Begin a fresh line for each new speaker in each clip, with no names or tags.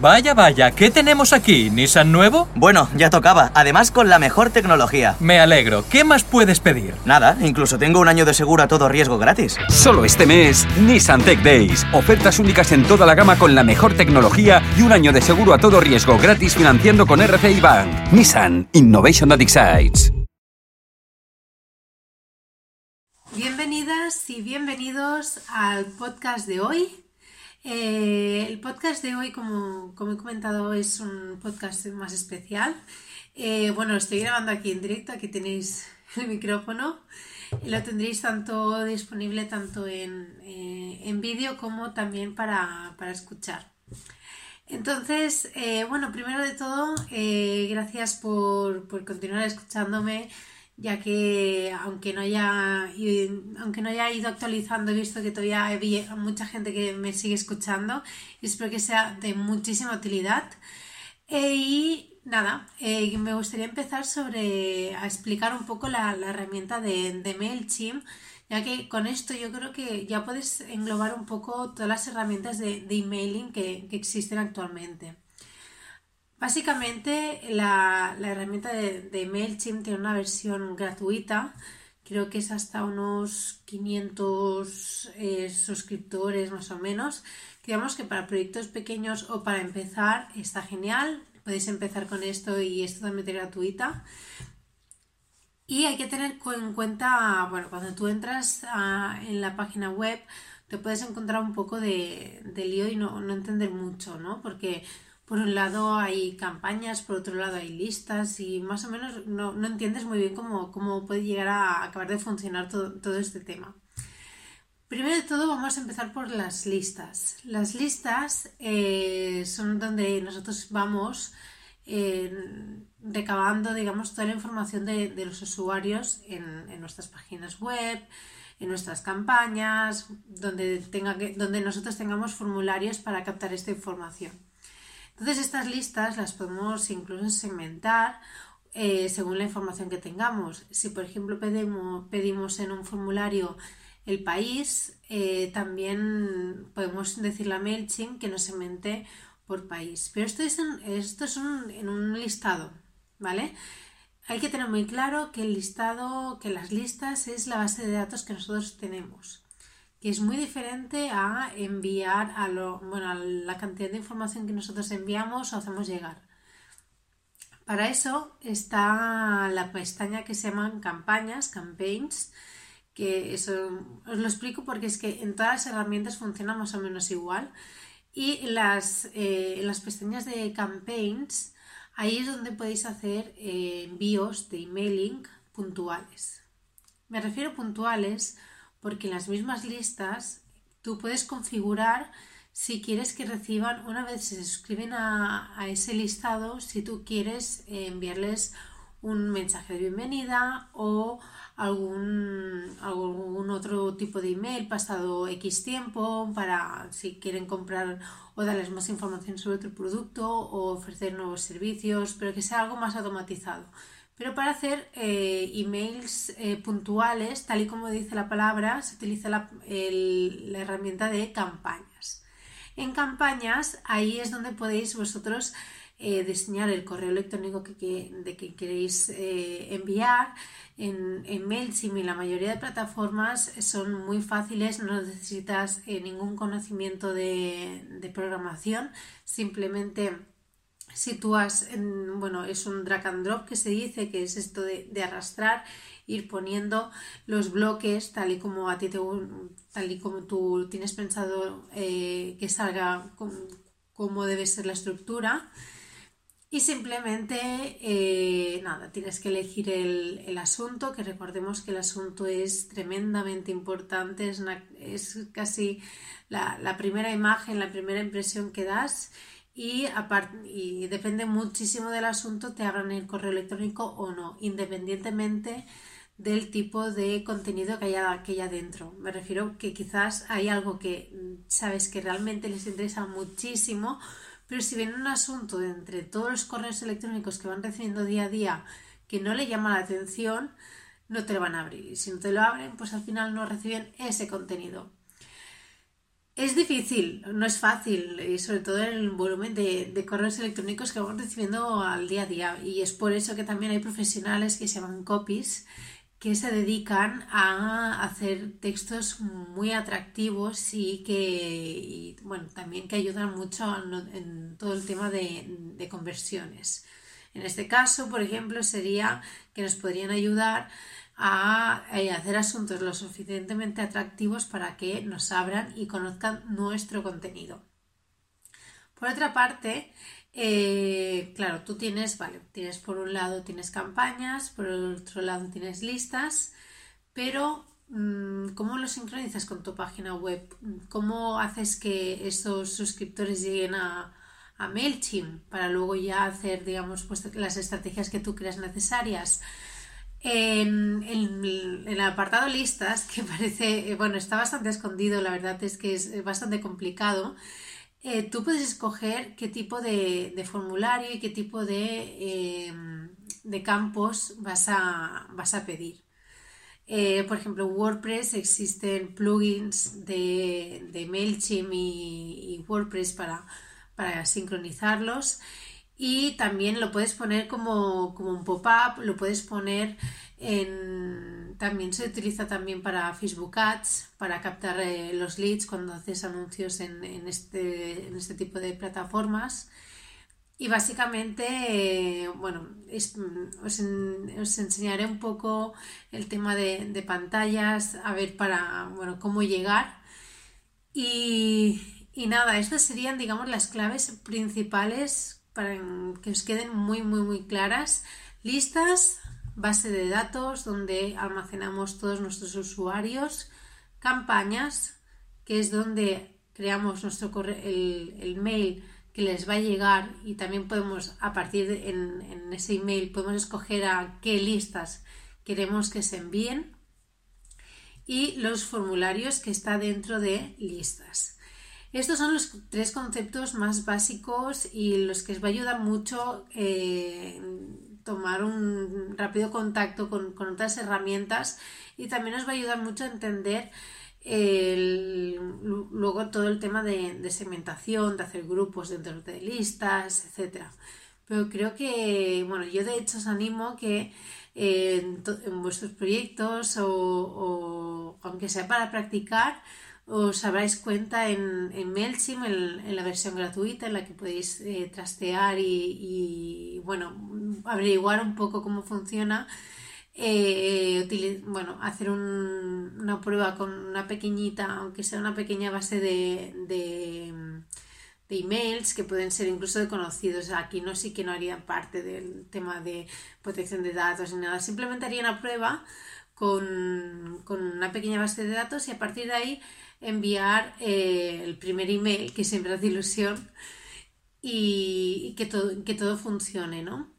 Vaya, vaya, ¿qué tenemos aquí? ¿Nissan nuevo?
Bueno, ya tocaba. Además, con la mejor tecnología.
Me alegro. ¿Qué más puedes pedir?
Nada, incluso tengo un año de seguro a todo riesgo gratis.
Solo este mes, Nissan Tech Days. Ofertas únicas en toda la gama con la mejor tecnología y un año de seguro a todo riesgo gratis financiando con RCI Bank. Nissan Innovation that excites.
Bienvenidas y bienvenidos al podcast de hoy. Eh, el podcast de hoy, como, he comentado, es un podcast más especial. Eh, bueno, estoy grabando aquí en directo, aquí tenéis el micrófono. Lo tendréis tanto disponible tanto en, eh, vídeo como también para, escuchar. Entonces, bueno, primero de todo, gracias por, por continuar escuchándome ya que aunque no haya aunque no haya ido actualizando he visto que todavía hay mucha gente que me sigue escuchando y espero que sea de muchísima utilidad eh, y nada eh, me gustaría empezar sobre a explicar un poco la, herramienta de, de MailChimp ya que con esto yo creo que ya puedes englobar un poco todas las herramientas de, emailing que existen actualmente. Básicamente la, herramienta de, MailChimp tiene una versión gratuita, creo que es hasta unos 500 eh, suscriptores más o menos. Digamos que para proyectos pequeños o para empezar está genial, podéis empezar con esto y es totalmente gratuita. Y hay que tener en cuenta, bueno, cuando tú entras en la página web te puedes encontrar un poco de, lío y no, no entender mucho, ¿no? Porque por un lado hay campañas, por otro lado hay listas y más o menos no, entiendes muy bien cómo, puede llegar a acabar de funcionar todo, este tema. Primero de todo vamos a empezar por las listas. Las listas eh, son donde nosotros vamos eh, recabando, digamos, toda la información de, los usuarios en, nuestras páginas web, en nuestras campañas, donde, tenga donde nosotros tengamos formularios para captar esta información. Entonces estas listas las podemos incluso segmentar eh, según la información que tengamos. Si por ejemplo pedimos, en un formulario el país, eh, también podemos decirle a MailChimp que nos segmente por país. Pero esto es, en, esto es en un listado, ¿vale? Hay que tener muy claro que el listado, que las listas es la base de datos que nosotros tenemos que es muy diferente a enviar a, lo, bueno, a la cantidad de información que nosotros enviamos o hacemos llegar. Para eso está la pestaña que se llaman campañas, campaigns, que eso os lo explico porque es que en todas las herramientas funciona más o menos igual. Y las, eh, las pestañas de campaigns, ahí es donde podéis hacer eh, envíos de emailing puntuales. Me refiero puntuales porque en las mismas listas tú puedes configurar si quieres que reciban, una vez se suscriben a, ese listado, si tú quieres eh, enviarles un mensaje de bienvenida o algún, algún otro tipo de email pasado X tiempo para si quieren comprar o darles más información sobre otro producto o ofrecer nuevos servicios, pero que sea algo más automatizado pero para hacer eh, emails eh, puntuales, tal y como dice la palabra, se utiliza la, herramienta de campañas. En campañas, ahí es donde podéis vosotros eh, diseñar el correo electrónico de que queréis enviar. En, en, MailChimp y la mayoría de plataformas son muy fáciles, no necesitas ningún conocimiento de programación, simplemente sitúas en, bueno, es un drag and drop que se dice, que es esto de, arrastrar, ir poniendo los bloques tal y como a ti te, tal y como tú tienes pensado eh, que salga como debe ser la estructura. Y simplemente, eh, nada, tienes que elegir el, asunto, que recordemos que el asunto es tremendamente importante, es, es casi la primera imagen, la primera impresión que das y, y depende muchísimo del asunto, te abran el correo electrónico o no, independientemente del tipo de contenido que haya, que haya dentro. Me refiero que quizás hay algo que mm, sabes que realmente les interesa muchísimo, pero si viene un asunto de entre todos los correos electrónicos que van recibiendo día a día que no le llama la atención, no te lo van a abrir. Y si no te lo abren, pues al final no reciben ese contenido. Es difícil, no es fácil, y sobre todo el volumen de, de, correos electrónicos que vamos recibiendo al día a día. Y es por eso que también hay profesionales que se llaman copies que se dedican a hacer textos muy atractivos y que, bueno, también que ayudan mucho en todo el tema de, de conversiones. En este caso, por ejemplo, sería que nos podrían ayudar a eh, hacer asuntos lo suficientemente atractivos para que nos abran y conozcan nuestro contenido. Por otra parte, eh, claro, tú tienes, vale, tienes por un lado tienes campañas, por otro lado tienes listas, pero mm, ¿cómo lo sincronizas con tu página web? ¿Cómo haces que esos suscriptores lleguen a, a MailChimp para luego ya hacer, digamos, pues, las estrategias que tú creas necesarias? En, el apartado listas, que parece, bueno, está bastante escondido, la verdad es que es bastante complicado. Eh, tú puedes escoger qué tipo de, formulario y qué tipo de, em, campos vas a, vas a pedir. Eh, por ejemplo, en WordPress existen plugins de, de MailChimp y, WordPress para, para sincronizarlos y también lo puedes poner como, un pop-up, lo puedes poner en... También se utiliza también para Facebook Ads, para captar eh, los leads cuando haces anuncios en, este, en este tipo de plataformas. Y básicamente, eh, bueno, os, enseñaré un poco el tema de, pantallas, a ver para, bueno, cómo llegar. Y, y nada, estas serían, digamos, las claves principales para que os queden muy, muy, muy claras. Listas, base de datos donde almacenamos todos nuestros usuarios, campañas, que es donde creamos nuestro el, el, mail que les va a llegar y también podemos, a partir de en, en ese email, podemos escoger a qué listas queremos que se envíen y los formularios que está dentro de listas. Estos son los tres conceptos más básicos y los que os va a ayudar mucho eh, tomar un rápido contacto con, otras herramientas y también os va a ayudar mucho a entender luego todo el tema de, segmentación, de hacer grupos dentro de listas, etc. Pero creo que, bueno, yo de hecho os animo que eh, en, vuestros proyectos o aunque sea para practicar, os habráis cuenta en, en MailChimp, en, la versión gratuita, en la que podéis eh, trastear y, bueno, averiguar un poco cómo funciona. Eh, bueno, hacer una prueba con una pequeñita, aunque sea una pequeña base de, de, emails que pueden ser incluso de conocidos. Aquí no sí que no haría parte del tema de protección de datos ni nada, simplemente haría una prueba con, con una pequeña base de datos y a partir de ahí enviar eh, el primer email, que siempre hace ilusión, y, que, todo, que todo funcione, ¿no?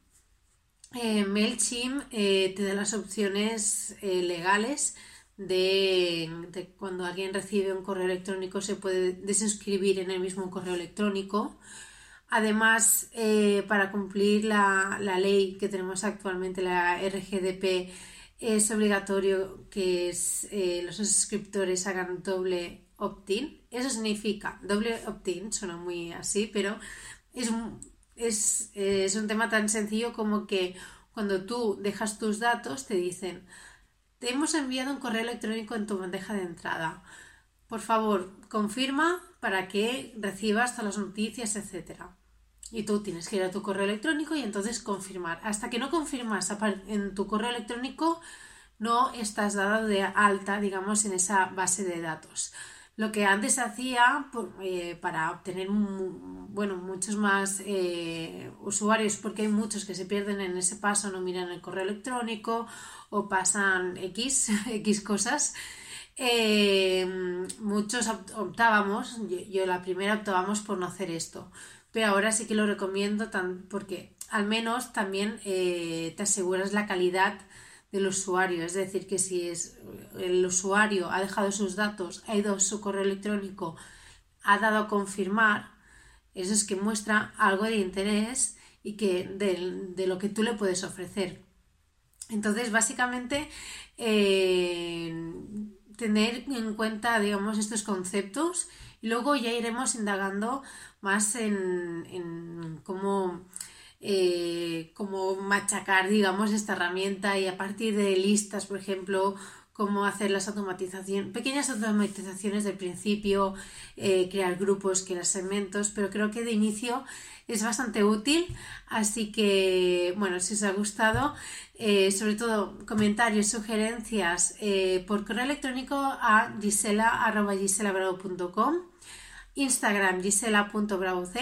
Eh, MailChimp eh, te da las opciones legales de, cuando alguien recibe un correo electrónico se puede desuscribir en el mismo correo electrónico. Además, para cumplir la, la, ley que tenemos actualmente, la RGDP, es obligatorio que eh, los suscriptores hagan doble opt-in. Eso significa, doble opt-in, suena muy así, pero es un, es, un tema tan sencillo como que cuando tú dejas tus datos te dicen, te hemos enviado un correo electrónico en tu bandeja de entrada. Por favor, confirma para que recibas todas las noticias, etcétera y tú tienes que ir a tu correo electrónico y entonces confirmar. Hasta que no confirmas en tu correo electrónico, no estás dado de alta, digamos, en esa base de datos. Lo que antes hacía eh, para obtener bueno, muchos más eh, usuarios, porque hay muchos que se pierden en ese paso, no miran el correo electrónico o pasan X, X cosas. Eh, muchos optábamos, yo, yo, la primera optábamos por no hacer esto, pero ahora sí que lo recomiendo tan, porque al menos también eh, te aseguras la calidad del usuario, es decir, que si es, el usuario ha dejado sus datos, ha ido a su correo electrónico, ha dado a confirmar, eso es que muestra algo de interés y que de, lo que tú le puedes ofrecer. Entonces, básicamente, eh, tener en cuenta, digamos, estos conceptos Y luego ya iremos indagando más en, en cómo, eh, cómo machacar, digamos, esta herramienta y a partir de listas, por ejemplo, cómo hacer las automatizaciones, pequeñas automatizaciones del principio, eh, crear grupos, crear segmentos, pero creo que de inicio es bastante útil, así que bueno, si os ha gustado, eh, sobre todo comentarios, sugerencias por correo electrónico a gisela.giselabravo.com, Instagram gisela.bravoc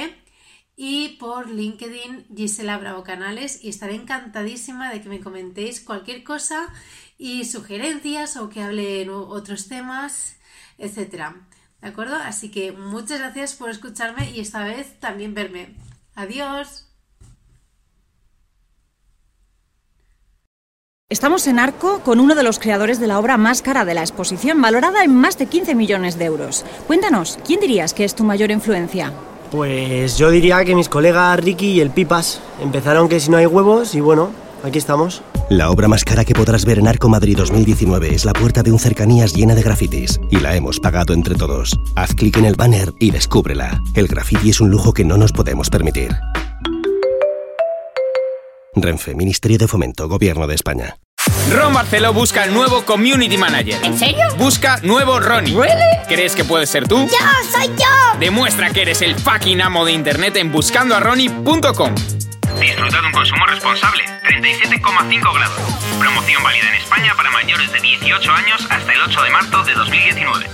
y por LinkedIn Gisela Bravo Canales y estaré encantadísima de que me comentéis cualquier cosa y sugerencias o que hable en otros temas, etcétera. ¿De acuerdo? Así que muchas gracias por escucharme y esta vez también verme. Adiós.
Estamos en Arco con uno de los creadores de la obra más cara de la exposición, valorada en más de 15 millones de euros. Cuéntanos, ¿quién dirías que es tu mayor influencia?
Pues yo diría que mis colegas Ricky y el Pipas empezaron que si no hay huevos y bueno, aquí estamos.
La obra más cara que podrás ver en Arco Madrid 2019 es la puerta de un cercanías llena de grafitis y la hemos pagado entre todos. Haz clic en el banner y descúbrela. El graffiti es un lujo que no nos podemos permitir. Renfe, Ministerio de Fomento, Gobierno de España.
Ron Barceló busca el nuevo Community Manager.
¿En serio?
Busca nuevo Ronnie.
¿Really?
¿Crees que puedes ser tú?
¡Yo, soy yo!
Demuestra que eres el fucking amo de internet en buscandoarronnie.com.
Disfruta de un consumo responsable, 37,5 grados. Promoción válida en España para mayores de 18 años hasta el 8 de marzo de 2019.